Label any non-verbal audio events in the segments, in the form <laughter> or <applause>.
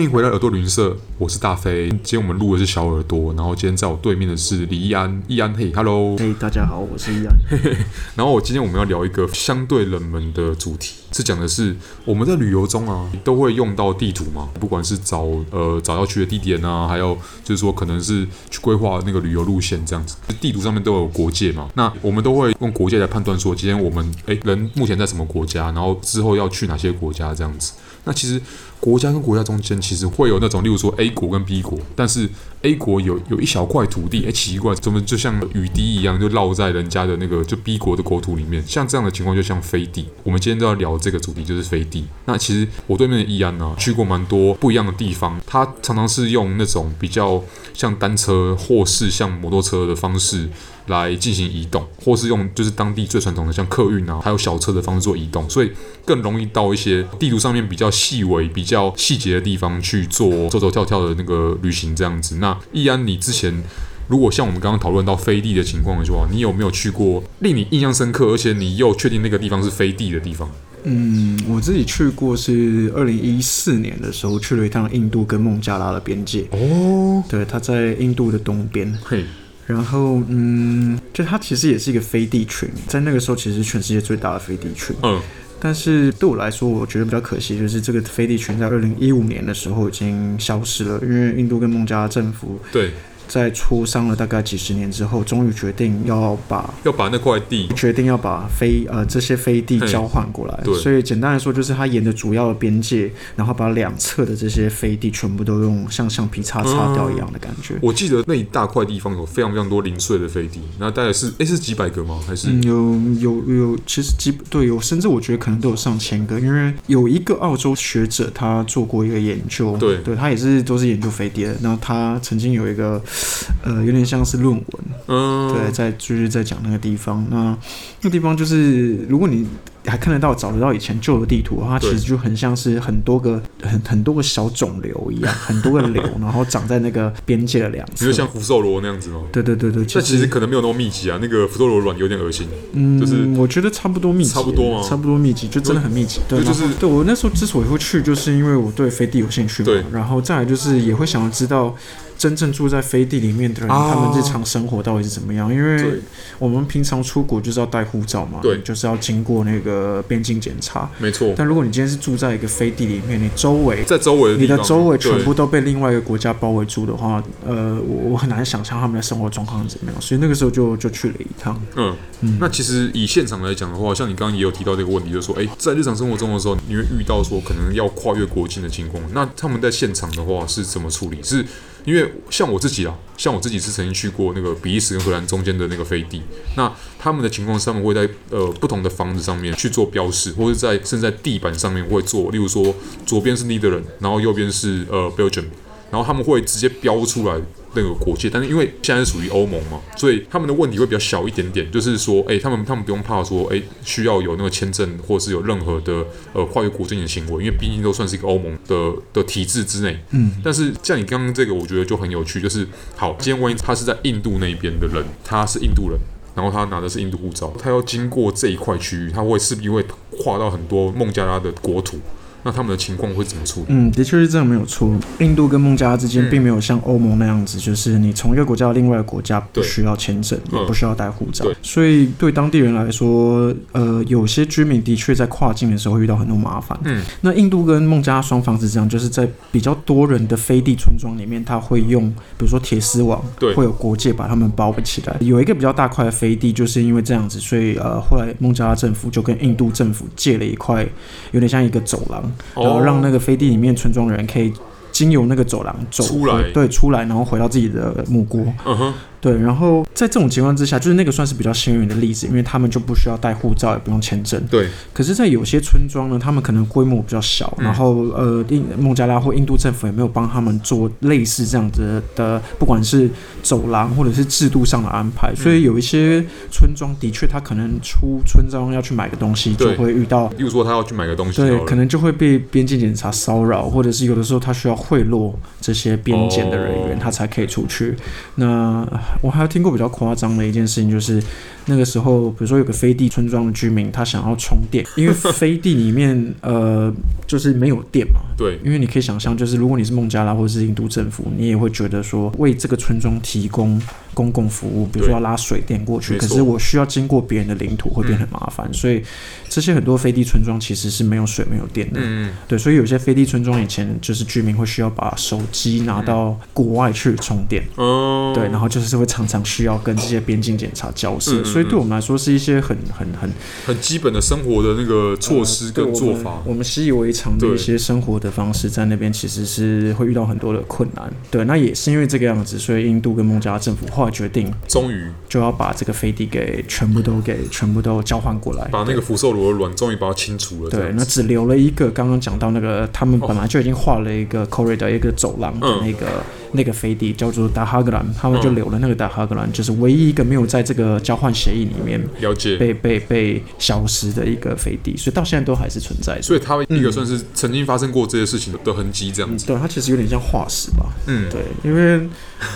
欢迎回来耳朵旅行社，我是大飞。今天我们录的是小耳朵，然后今天在我对面的是李易安，易安，嘿，Hello，嘿，大家好，我是易安。嘿嘿，然后我今天我们要聊一个相对冷门的主题，是讲的是我们在旅游中啊都会用到地图嘛，不管是找呃找要去的地点啊，还有就是说可能是去规划那个旅游路线这样子，地图上面都有国界嘛，那我们都会用国界来判断说今天我们哎人目前在什么国家，然后之后要去哪些国家这样子。那其实国家跟国家中间其实会有那种，例如说 A 国跟 B 国，但是 A 国有有一小块土地，哎，奇怪，怎么就像雨滴一样，就落在人家的那个就 B 国的国土里面？像这样的情况就像飞地。我们今天都要聊这个主题，就是飞地。那其实我对面的易安呢，去过蛮多不一样的地方，他常常是用那种比较像单车或是像摩托车的方式。来进行移动，或是用就是当地最传统的像客运啊，还有小车的方式做移动，所以更容易到一些地图上面比较细微、比较细节的地方去做走走跳跳的那个旅行这样子。那易安，你之前如果像我们刚刚讨论到飞地的情况的话，你有没有去过令你印象深刻，而且你又确定那个地方是飞地的地方？嗯，我自己去过是二零一四年的时候去了一趟印度跟孟加拉的边界。哦，对，它在印度的东边。嘿。然后，嗯，就它其实也是一个飞地群，在那个时候其实是全世界最大的飞地群。嗯，但是对我来说，我觉得比较可惜，就是这个飞地群在二零一五年的时候已经消失了，因为印度跟孟加拉政府对。在磋商了大概几十年之后，终于决定要把要把那块地决定要把飞呃这些飞地交换过来。对，所以简单来说，就是他沿着主要的边界，然后把两侧的这些飞地全部都用像橡皮擦擦掉一样的感觉。嗯、我记得那一大块地方有非常非常多零碎的飞地，那大概是哎是几百个吗？还是、嗯、有有有，其实几对有，甚至我觉得可能都有上千个，因为有一个澳洲学者他做过一个研究，对对，他也是都是研究飞地的，然后他曾经有一个。呃，有点像是论文，嗯，对，在就是在讲那个地方，那那个地方就是，如果你。还看得到、找得到以前旧的地图，它其实就很像是很多个、很很多个小肿瘤一样，很多个瘤，<laughs> 然后长在那个边界的两侧，就像福寿螺那样子吗。对对对对，但其实可能没有那么密集啊，那个福寿螺卵有点恶心。嗯，就是我觉得差不多密集，差不多吗？差不多密集，就真的很密集。对，就是对我那时候之所以会去，就是因为我对飞地有兴趣嘛。对，然后再来就是也会想要知道真正住在飞地里面的人，他们日常生活到底是怎么样？因为我们平常出国就是要带护照嘛，对，就是要经过那个。呃，边境检查，没错。但如果你今天是住在一个飞地里面，你周围在周围，你的周围全部都被另外一个国家包围住的话，呃，我我很难想象他们的生活状况是怎么样。所以那个时候就就去了一趟。嗯嗯。那其实以现场来讲的话，像你刚刚也有提到这个问题，就是说，哎，在日常生活中的时候，你会遇到说可能要跨越国境的情况。那他们在现场的话是怎么处理？是？因为像我自己啊，像我自己是曾经去过那个比利时跟荷兰中间的那个飞地，那他们的情况上面会在呃不同的房子上面去做标识，或者在甚至在地板上面会做，例如说左边是 n e t h e r l a n d 然后右边是呃 Belgium，然后他们会直接标出来。那个国界，但是因为现在是属于欧盟嘛，所以他们的问题会比较小一点点，就是说，哎，他们他们不用怕说，哎，需要有那个签证，或是有任何的呃跨越国境的行为，因为毕竟都算是一个欧盟的的体制之内。嗯。但是像你刚刚这个，我觉得就很有趣，就是好，今天万一他是在印度那边的人，他是印度人，然后他拿的是印度护照，他要经过这一块区域，他会势必会跨到很多孟加拉的国土。那他们的情况会怎么处理？嗯，的确是这样，没有错。印度跟孟加拉之间并没有像欧盟那样子，嗯、就是你从一个国家到另外一个国家不需要签证，也不需要带护照。所以对当地人来说，呃，有些居民的确在跨境的时候会遇到很多麻烦。嗯，那印度跟孟加拉双方是这样，就是在比较多人的飞地村庄里面，他会用比如说铁丝网，对，会有国界把他们包围起来。有一个比较大块的飞地，就是因为这样子，所以呃，后来孟加拉政府就跟印度政府借了一块，有点像一个走廊。然后让那个飞地里面村庄的人可以经由那个走廊走出来，对，出来，然后回到自己的母国。嗯哼。对，然后在这种情况之下，就是那个算是比较幸运的例子，因为他们就不需要带护照，也不用签证。对。可是，在有些村庄呢，他们可能规模比较小，嗯、然后呃，印孟加拉或印度政府也没有帮他们做类似这样子的，不管是走廊或者是制度上的安排，嗯、所以有一些村庄的确，他可能出村庄要去买个东西，就会遇到，比如说他要去买个东西，对，可能就会被边境检查骚扰，或者是有的时候他需要贿赂这些边检的人员，哦、他才可以出去。那我还有听过比较夸张的一件事情，就是那个时候，比如说有个飞地村庄的居民，他想要充电，因为飞地里面呃就是没有电嘛。对。因为你可以想象，就是如果你是孟加拉或者是印度政府，你也会觉得说，为这个村庄提供公共服务，比如说要拉水电过去，可是我需要经过别人的领土，会变得很麻烦。嗯。所以这些很多飞地村庄其实是没有水、没有电的。嗯。对，所以有些飞地村庄以前就是居民会需要把手机拿到国外去充电。哦。对，然后就是会常常需要跟这些边境检查交涉，所以对我们来说是一些很很很很基本的生活的那个措施跟做法。我们习以为常的一些生活的方式，在那边其实是会遇到很多的困难。对，那也是因为这个样子，所以印度跟孟加拉政府后来决定，终于就要把这个飞地给全部都给全部都交换过来，把那个福寿螺的卵终于把它清除了。对，那只留了一个刚刚讲到那个，他们本来就已经画了一个 corridor 一个走廊的那个。那个飞地叫做达哈格兰，他们就留了那个达哈格兰，嗯，就是唯一一个没有在这个交换协议里面了解被被被消失的一个飞地，所以到现在都还是存在的。所以它一个算是曾经发生过这些事情的痕迹，这样子，嗯。对，它其实有点像化石吧。嗯，对，因为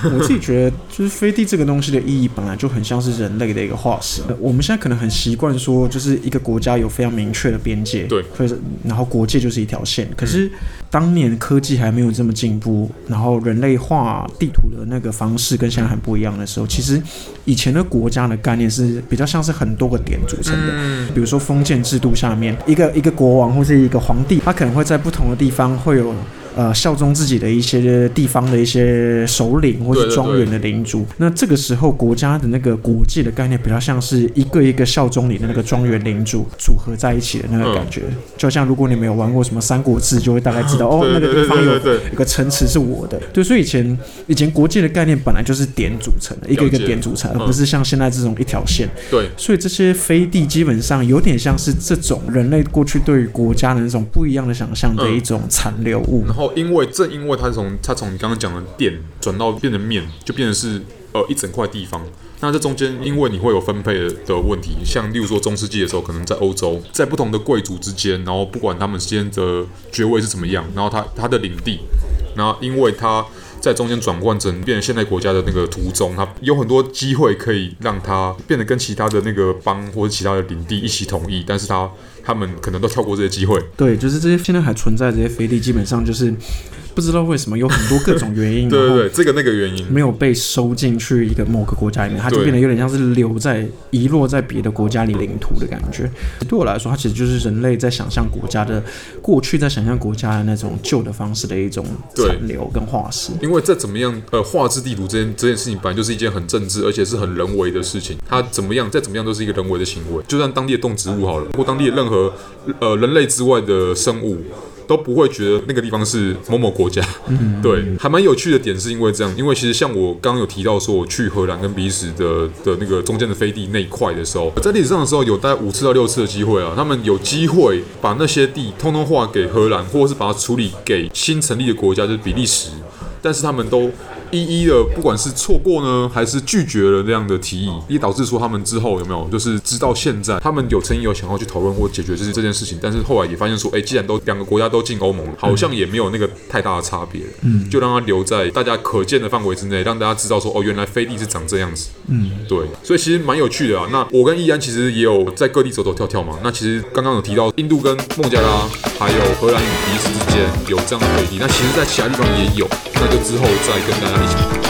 我自己觉得，就是飞地这个东西的意义本来就很像是人类的一个化石。我们现在可能很习惯说，就是一个国家有非常明确的边界，对，所以然后国界就是一条线。可是当年科技还没有这么进步，然后人类画地图的那个方式跟现在很不一样的时候，其实以前的国家的概念是比较像是很多个点组成的。比如说封建制度下面，一个一个国王或是一个皇帝，他可能会在不同的地方会有。呃，效忠自己的一些地方的一些首领或者庄园的领主，那这个时候国家的那个国界的概念比较像是一个一个效忠你的那个庄园领主组合在一起的那个感觉，就像如果你没有玩过什么《三国志》，就会大概知道 <laughs> 哦，那个地方有有个城池是我的。对，所以以前以前国界的概念本来就是点组成的，一个一个点组成，而不是像现在这种一条线。对，所以这些飞地基本上有点像是这种人类过去对于国家的那种不一样的想象的一种残留物。因为正因为它从它从你刚刚讲的店转到变成面，就变成是呃一整块地方。那这中间因为你会有分配的问题，像例如说中世纪的时候，可能在欧洲，在不同的贵族之间，然后不管他们之间的爵位是怎么样，然后他他的领地，然后因为他在中间转换成变成现代国家的那个途中，他有很多机会可以让他变得跟其他的那个邦或者其他的领地一起统一，但是他。他们可能都跳过这些机会。对，就是这些现在还存在这些飞地，基本上就是。不知道为什么有很多各种原因，对 <laughs> 对对，这个那个原因没有被收进去一个某个国家里面，它就变得有点像是留在遗落在别的国家里领土的感觉。对我来说，它其实就是人类在想象国家的过去，在想象国家的那种旧的方式的一种残留跟化石。因为再怎么样，呃，画制地图这件这件事情本来就是一件很政治，而且是很人为的事情。它怎么样，再怎么样都是一个人为的行为。就算当地的动植物好了，或当地的任何呃人类之外的生物。都不会觉得那个地方是某某国家，嗯，对，还蛮有趣的点是因为这样，因为其实像我刚刚有提到说我去荷兰跟比利时的的那个中间的飞地那一块的时候，在历史上的时候有大概五次到六次的机会啊，他们有机会把那些地通通划给荷兰，或者是把它处理给新成立的国家，就是比利时，但是他们都。一一的，不管是错过呢，还是拒绝了这样的提议，也导致说他们之后有没有，就是直到现在，他们有曾经有想要去讨论或解决就是这件事情，但是后来也发现说，哎，既然都两个国家都进欧盟了，好像也没有那个太大的差别，嗯，就让它留在大家可见的范围之内，让大家知道说，哦，原来飞地是长这样子，嗯，对，所以其实蛮有趣的啊。那我跟易安其实也有在各地走走跳跳嘛。那其实刚刚有提到印度跟孟加拉，还有荷兰与比利时之间有这样的对比，那其实在其他地方也有，那就之后再跟大家一起。